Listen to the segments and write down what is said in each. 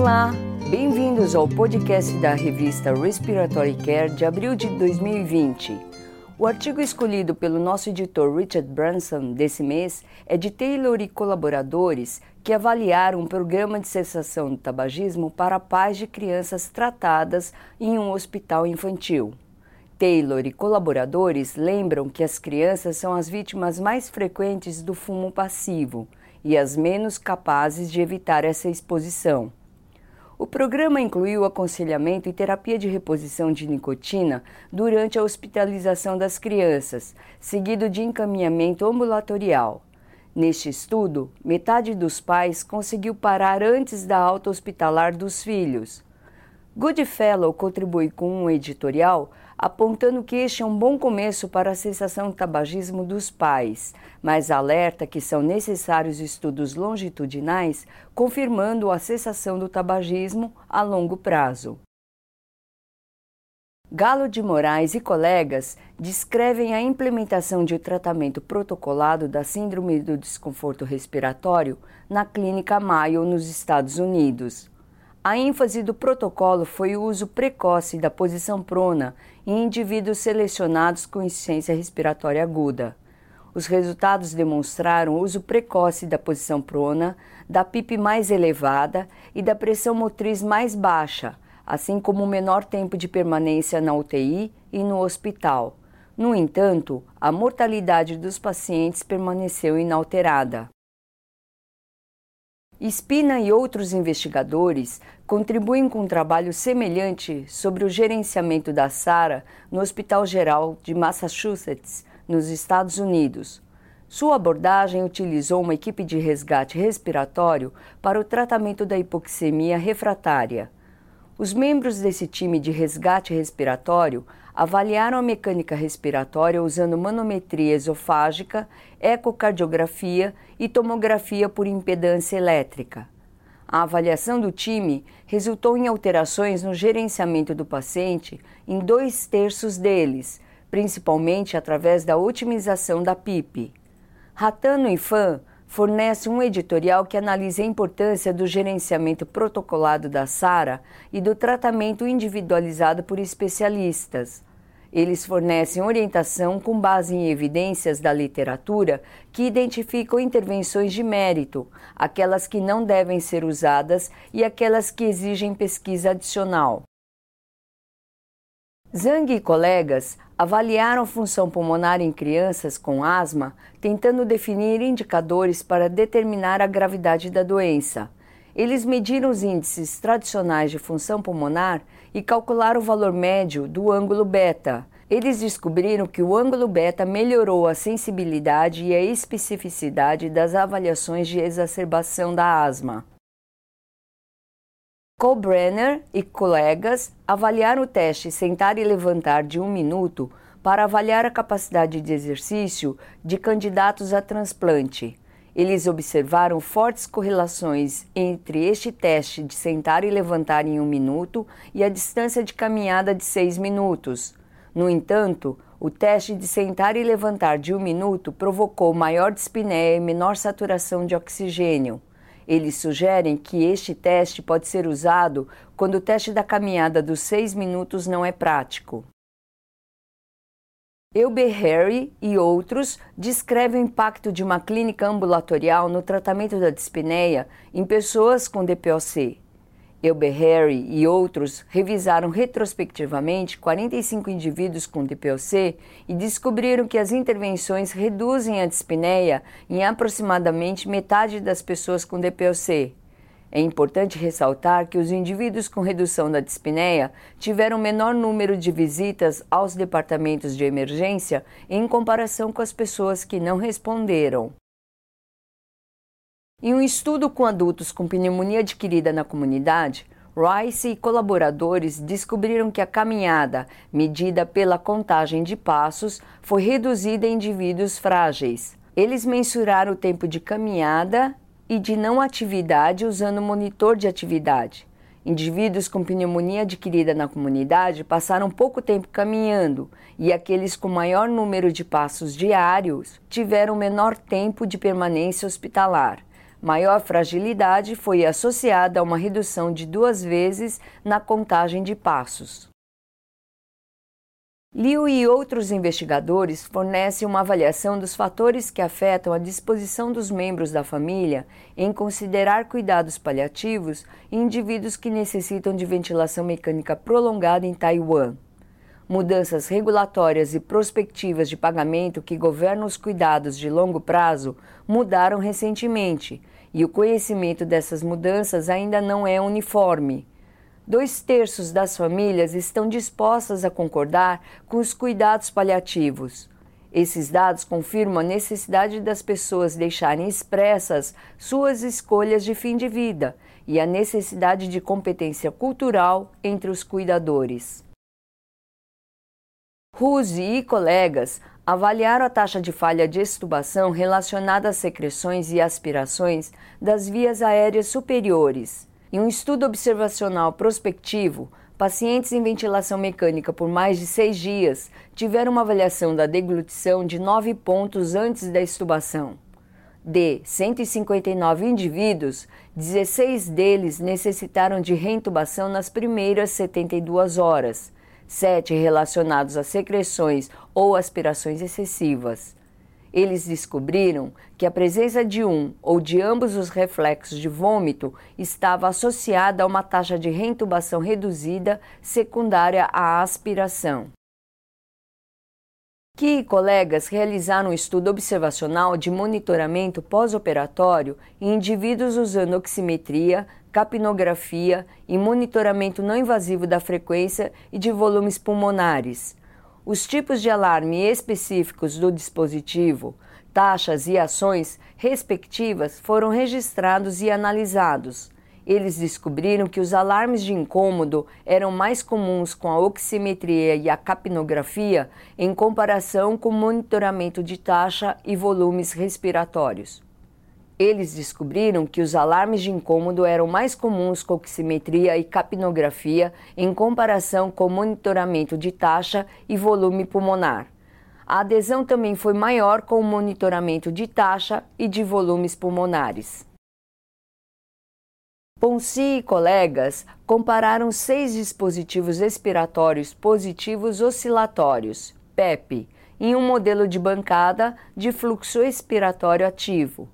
Olá, bem-vindos ao podcast da revista Respiratory Care de abril de 2020. O artigo escolhido pelo nosso editor Richard Branson desse mês é de Taylor e colaboradores que avaliaram um programa de cessação do tabagismo para pais de crianças tratadas em um hospital infantil. Taylor e colaboradores lembram que as crianças são as vítimas mais frequentes do fumo passivo e as menos capazes de evitar essa exposição. O programa incluiu aconselhamento e terapia de reposição de nicotina durante a hospitalização das crianças, seguido de encaminhamento ambulatorial. Neste estudo, metade dos pais conseguiu parar antes da alta hospitalar dos filhos. Goodfellow contribui com um editorial apontando que este é um bom começo para a cessação do tabagismo dos pais, mas alerta que são necessários estudos longitudinais confirmando a cessação do tabagismo a longo prazo. Galo de Moraes e colegas descrevem a implementação de tratamento protocolado da Síndrome do Desconforto Respiratório na Clínica Mayo, nos Estados Unidos. A ênfase do protocolo foi o uso precoce da posição prona em indivíduos selecionados com insuficiência respiratória aguda. Os resultados demonstraram o uso precoce da posição prona, da PIP mais elevada e da pressão motriz mais baixa, assim como o menor tempo de permanência na UTI e no hospital. No entanto, a mortalidade dos pacientes permaneceu inalterada. Spina e outros investigadores contribuem com um trabalho semelhante sobre o gerenciamento da SARA no Hospital Geral de Massachusetts, nos Estados Unidos. Sua abordagem utilizou uma equipe de resgate respiratório para o tratamento da hipoxemia refratária. Os membros desse time de resgate respiratório avaliaram a mecânica respiratória usando manometria esofágica, ecocardiografia e tomografia por impedância elétrica. A avaliação do time resultou em alterações no gerenciamento do paciente em dois terços deles, principalmente através da otimização da PIP. Ratano e Fan fornece um editorial que analisa a importância do gerenciamento protocolado da SARA e do tratamento individualizado por especialistas. Eles fornecem orientação com base em evidências da literatura que identificam intervenções de mérito, aquelas que não devem ser usadas e aquelas que exigem pesquisa adicional. Zhang e colegas avaliaram função pulmonar em crianças com asma, tentando definir indicadores para determinar a gravidade da doença. Eles mediram os índices tradicionais de função pulmonar e calcularam o valor médio do ângulo beta. Eles descobriram que o ângulo beta melhorou a sensibilidade e a especificidade das avaliações de exacerbação da asma. Brenner e colegas avaliaram o teste sentar e levantar de um minuto para avaliar a capacidade de exercício de candidatos a transplante. Eles observaram fortes correlações entre este teste de sentar e levantar em um minuto e a distância de caminhada de seis minutos. No entanto, o teste de sentar e levantar de um minuto provocou maior dispneia e menor saturação de oxigênio. Eles sugerem que este teste pode ser usado quando o teste da caminhada dos seis minutos não é prático. Harry e outros descrevem o impacto de uma clínica ambulatorial no tratamento da dispneia em pessoas com DPOC. Harry e outros revisaram retrospectivamente 45 indivíduos com DPOC e descobriram que as intervenções reduzem a dispneia em aproximadamente metade das pessoas com DPOC. É importante ressaltar que os indivíduos com redução da dispneia tiveram menor número de visitas aos departamentos de emergência em comparação com as pessoas que não responderam. Em um estudo com adultos com pneumonia adquirida na comunidade, Rice e colaboradores descobriram que a caminhada, medida pela contagem de passos, foi reduzida em indivíduos frágeis. Eles mensuraram o tempo de caminhada e de não atividade usando monitor de atividade. Indivíduos com pneumonia adquirida na comunidade passaram pouco tempo caminhando e aqueles com maior número de passos diários tiveram menor tempo de permanência hospitalar. Maior fragilidade foi associada a uma redução de duas vezes na contagem de passos. Liu e outros investigadores fornecem uma avaliação dos fatores que afetam a disposição dos membros da família em considerar cuidados paliativos em indivíduos que necessitam de ventilação mecânica prolongada em Taiwan. Mudanças regulatórias e prospectivas de pagamento que governam os cuidados de longo prazo mudaram recentemente, e o conhecimento dessas mudanças ainda não é uniforme dois terços das famílias estão dispostas a concordar com os cuidados paliativos. Esses dados confirmam a necessidade das pessoas deixarem expressas suas escolhas de fim de vida e a necessidade de competência cultural entre os cuidadores. Ruse e colegas avaliaram a taxa de falha de extubação relacionada às secreções e aspirações das vias aéreas superiores. Em um estudo observacional prospectivo, pacientes em ventilação mecânica por mais de seis dias tiveram uma avaliação da deglutição de 9 pontos antes da extubação. De 159 indivíduos, 16 deles necessitaram de reintubação nas primeiras 72 horas, 7 relacionados a secreções ou aspirações excessivas. Eles descobriram que a presença de um ou de ambos os reflexos de vômito estava associada a uma taxa de reintubação reduzida secundária à aspiração. Que colegas realizaram um estudo observacional de monitoramento pós-operatório em indivíduos usando oximetria, capnografia e monitoramento não invasivo da frequência e de volumes pulmonares os tipos de alarme específicos do dispositivo, taxas e ações respectivas foram registrados e analisados. Eles descobriram que os alarmes de incômodo eram mais comuns com a oximetria e a capnografia em comparação com o monitoramento de taxa e volumes respiratórios. Eles descobriram que os alarmes de incômodo eram mais comuns com oximetria e capnografia em comparação com monitoramento de taxa e volume pulmonar. A adesão também foi maior com o monitoramento de taxa e de volumes pulmonares. Ponci e colegas compararam seis dispositivos expiratórios positivos oscilatórios, PEP, em um modelo de bancada de fluxo expiratório ativo.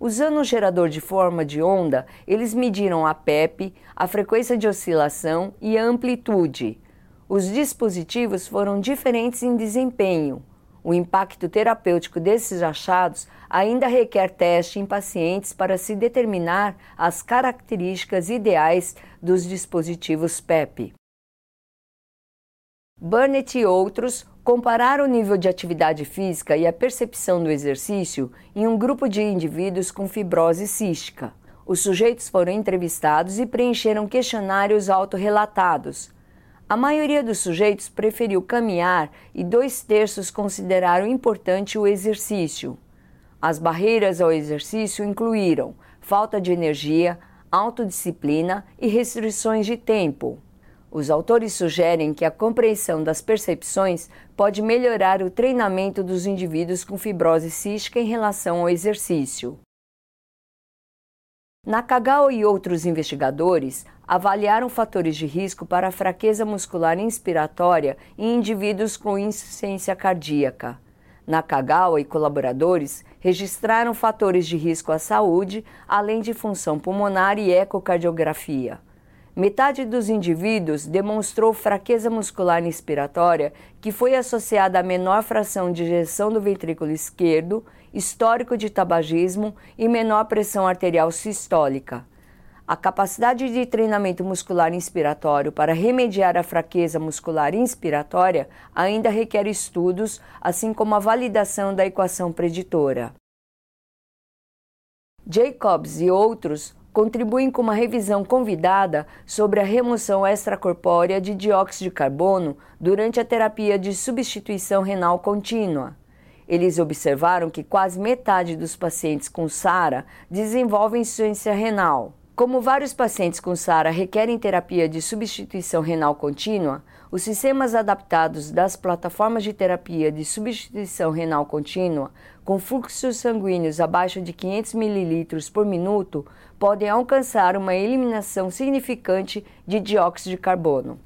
Usando um gerador de forma de onda, eles mediram a PEP, a frequência de oscilação e a amplitude. Os dispositivos foram diferentes em desempenho. O impacto terapêutico desses achados ainda requer teste em pacientes para se determinar as características ideais dos dispositivos PEP. Burnett e outros Comparar o nível de atividade física e a percepção do exercício em um grupo de indivíduos com fibrose cística. Os sujeitos foram entrevistados e preencheram questionários autorrelatados. A maioria dos sujeitos preferiu caminhar e dois terços consideraram importante o exercício. As barreiras ao exercício incluíram falta de energia, autodisciplina e restrições de tempo. Os autores sugerem que a compreensão das percepções pode melhorar o treinamento dos indivíduos com fibrose cística em relação ao exercício. Nakagawa e outros investigadores avaliaram fatores de risco para a fraqueza muscular inspiratória em indivíduos com insuficiência cardíaca. Nakagawa e colaboradores registraram fatores de risco à saúde, além de função pulmonar e ecocardiografia. Metade dos indivíduos demonstrou fraqueza muscular inspiratória, que foi associada a menor fração de ejeção do ventrículo esquerdo, histórico de tabagismo e menor pressão arterial sistólica. A capacidade de treinamento muscular inspiratório para remediar a fraqueza muscular inspiratória ainda requer estudos, assim como a validação da equação preditora. Jacobs e outros contribuem com uma revisão convidada sobre a remoção extracorpórea de dióxido de carbono durante a terapia de substituição renal contínua. Eles observaram que quase metade dos pacientes com SARA desenvolvem insuficiência renal. Como vários pacientes com SARA requerem terapia de substituição renal contínua, os sistemas adaptados das plataformas de terapia de substituição renal contínua, com fluxos sanguíneos abaixo de 500 ml por minuto, podem alcançar uma eliminação significante de dióxido de carbono.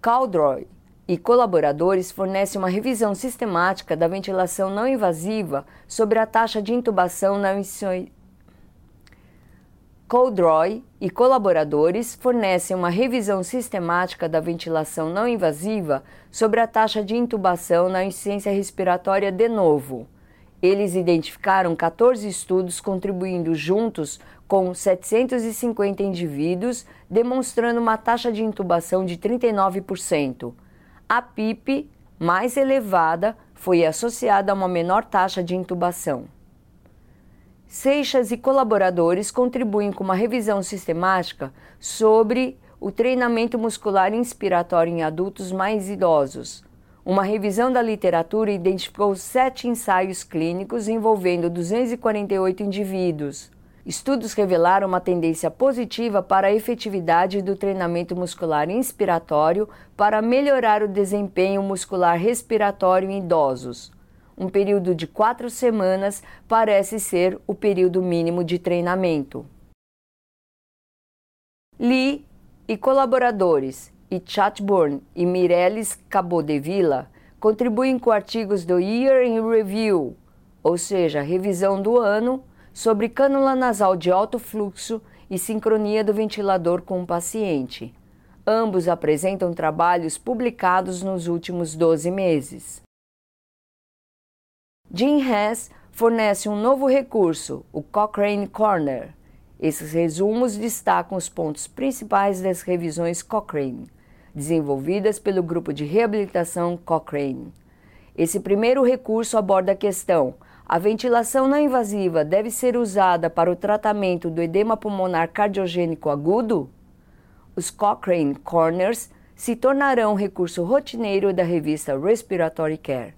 Caldroy e colaboradores fornecem uma revisão sistemática da ventilação não invasiva sobre a taxa de intubação na Coldroy e colaboradores fornecem uma revisão sistemática da ventilação não invasiva sobre a taxa de intubação na insuficiência respiratória de novo. Eles identificaram 14 estudos contribuindo juntos com 750 indivíduos, demonstrando uma taxa de intubação de 39%. A PIP mais elevada foi associada a uma menor taxa de intubação. Seixas e colaboradores contribuem com uma revisão sistemática sobre o treinamento muscular inspiratório em adultos mais idosos. Uma revisão da literatura identificou sete ensaios clínicos envolvendo 248 indivíduos. Estudos revelaram uma tendência positiva para a efetividade do treinamento muscular inspiratório para melhorar o desempenho muscular respiratório em idosos um período de quatro semanas parece ser o período mínimo de treinamento. Lee e colaboradores, e Chatburn e Mireles Cabodevilla contribuem com artigos do Year in Review, ou seja, revisão do ano, sobre cânula nasal de alto fluxo e sincronia do ventilador com o paciente. Ambos apresentam trabalhos publicados nos últimos 12 meses. Jim Hess fornece um novo recurso, o Cochrane Corner. Esses resumos destacam os pontos principais das revisões Cochrane, desenvolvidas pelo grupo de reabilitação Cochrane. Esse primeiro recurso aborda a questão: a ventilação não invasiva deve ser usada para o tratamento do edema pulmonar cardiogênico agudo? Os Cochrane Corners se tornarão um recurso rotineiro da revista Respiratory Care.